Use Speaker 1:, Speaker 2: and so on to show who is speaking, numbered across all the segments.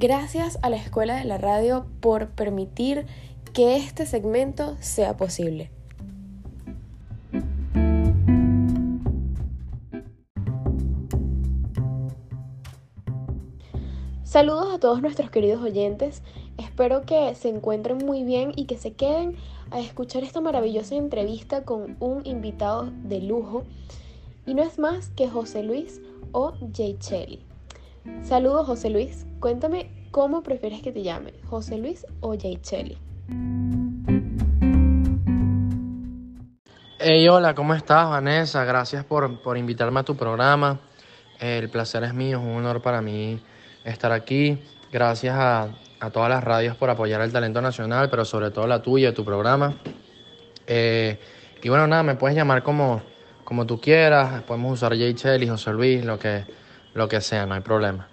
Speaker 1: Gracias a la Escuela de la Radio por permitir que este segmento sea posible. Saludos a todos nuestros queridos oyentes. Espero que se encuentren muy bien y que se queden a escuchar esta maravillosa entrevista con un invitado de lujo. Y no es más que José Luis o Jay Chelly. Saludos José Luis. Cuéntame cómo prefieres que te llame, José Luis o Jay Chelly.
Speaker 2: Hey, hola, ¿cómo estás, Vanessa? Gracias por, por invitarme a tu programa. El placer es mío, es un honor para mí estar aquí. Gracias a, todas las radios por apoyar el talento nacional, pero sobre todo la tuya, tu programa. Eh, y bueno, nada, me puedes llamar como, como tú quieras. Podemos usar Jay y José Luis, lo que, lo que sea, no hay problema.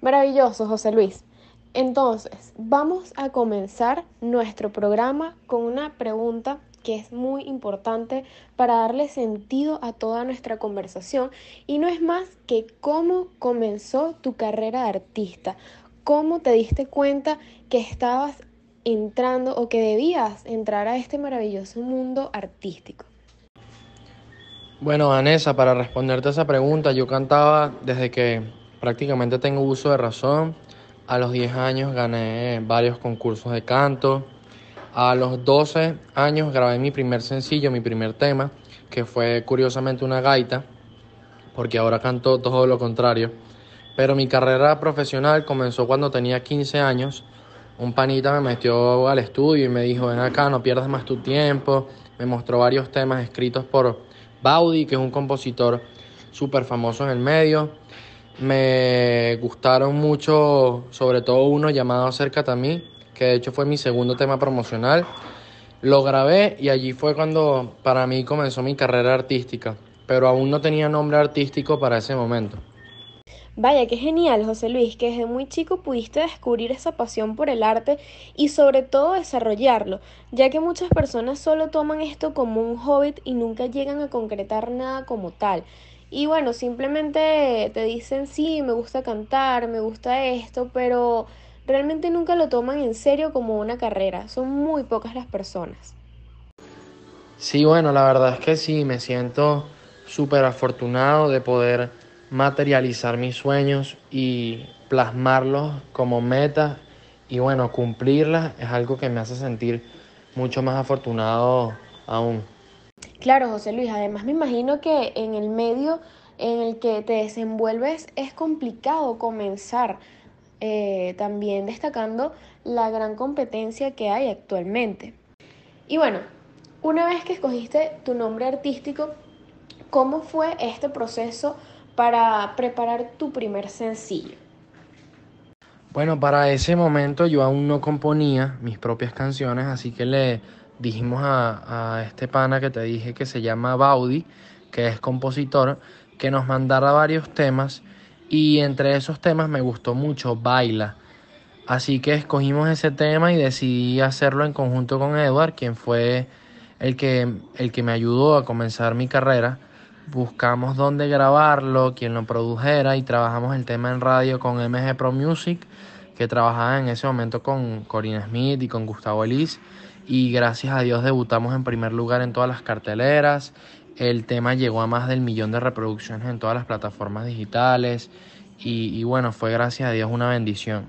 Speaker 1: Maravilloso, José Luis. Entonces, vamos a comenzar nuestro programa con una pregunta que es muy importante para darle sentido a toda nuestra conversación y no es más que cómo comenzó tu carrera de artista, cómo te diste cuenta que estabas entrando o que debías entrar a este maravilloso mundo artístico.
Speaker 2: Bueno, Vanessa, para responderte a esa pregunta, yo cantaba desde que prácticamente tengo uso de razón. A los 10 años gané varios concursos de canto, a los 12 años grabé mi primer sencillo, mi primer tema, que fue curiosamente una gaita, porque ahora canto todo lo contrario. Pero mi carrera profesional comenzó cuando tenía 15 años. Un panita me metió al estudio y me dijo, ven acá, no pierdas más tu tiempo. Me mostró varios temas escritos por Baudi, que es un compositor súper famoso en el medio. Me gustaron mucho, sobre todo uno llamado Acércate a mí, que de hecho fue mi segundo tema promocional. Lo grabé y allí fue cuando para mí comenzó mi carrera artística, pero aún no tenía nombre artístico para ese momento.
Speaker 1: Vaya, qué genial, José Luis, que desde muy chico pudiste descubrir esa pasión por el arte y sobre todo desarrollarlo, ya que muchas personas solo toman esto como un hobbit y nunca llegan a concretar nada como tal. Y bueno, simplemente te dicen, sí, me gusta cantar, me gusta esto, pero realmente nunca lo toman en serio como una carrera. Son muy pocas las personas.
Speaker 2: Sí, bueno, la verdad es que sí, me siento súper afortunado de poder materializar mis sueños y plasmarlos como meta y bueno, cumplirlas es algo que me hace sentir mucho más afortunado aún.
Speaker 1: Claro, José Luis, además me imagino que en el medio en el que te desenvuelves es complicado comenzar eh, también destacando la gran competencia que hay actualmente. Y bueno, una vez que escogiste tu nombre artístico, ¿cómo fue este proceso para preparar tu primer sencillo?
Speaker 2: Bueno, para ese momento yo aún no componía mis propias canciones, así que le dijimos a, a este pana que te dije que se llama Baudi, que es compositor, que nos mandara varios temas y entre esos temas me gustó mucho Baila. Así que escogimos ese tema y decidí hacerlo en conjunto con Edward, quien fue el que, el que me ayudó a comenzar mi carrera. Buscamos dónde grabarlo, quien lo produjera y trabajamos el tema en radio con MG Pro Music, que trabajaba en ese momento con Corina Smith y con Gustavo Elis. Y gracias a Dios debutamos en primer lugar en todas las carteleras el tema llegó a más del millón de reproducciones en todas las plataformas digitales y, bueno, fue gracias a Dios una bendición.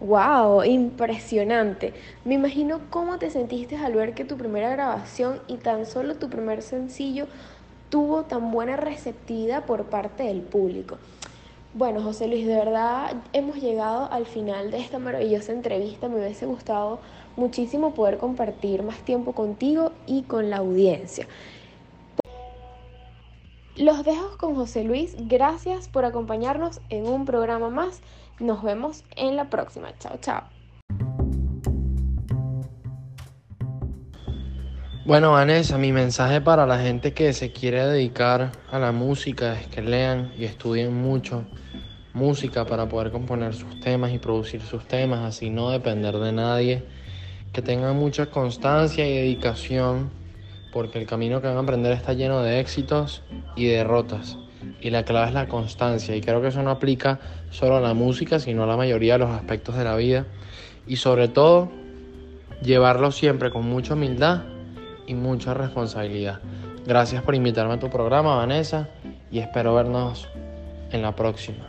Speaker 1: ¡Wow! Impresionante. Me imagino cómo te sentiste al ver que tu primera grabación y tan solo tu primer sencillo tuvo tan buena receptividad por parte del público. Bueno, José Luis, de verdad hemos llegado al final de esta maravillosa entrevista. Me hubiese gustado muchísimo poder compartir más tiempo contigo y con la audiencia. Los dejo con José Luis. Gracias por acompañarnos en un programa más. Nos vemos en la próxima. Chao, chao.
Speaker 2: Bueno, Vanessa, mi mensaje para la gente que se quiere dedicar a la música es que lean y estudien mucho música para poder componer sus temas y producir sus temas, así no depender de nadie, que tengan mucha constancia y dedicación porque el camino que van a aprender está lleno de éxitos y derrotas. y la clave es la constancia y creo que eso no aplica solo a la música, sino a la mayoría de los aspectos de la vida y sobre todo llevarlo siempre con mucha humildad y mucha responsabilidad. Gracias por invitarme a tu programa, Vanessa, y espero vernos en la próxima.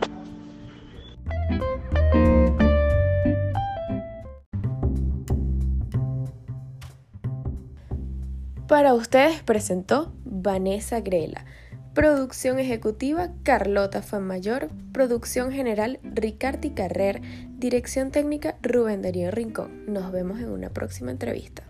Speaker 1: Para ustedes presentó Vanessa Grela. Producción ejecutiva Carlota Fanmayor. Producción general Ricardi Carrer. Dirección técnica Rubén Darío Rincón. Nos vemos en una próxima entrevista.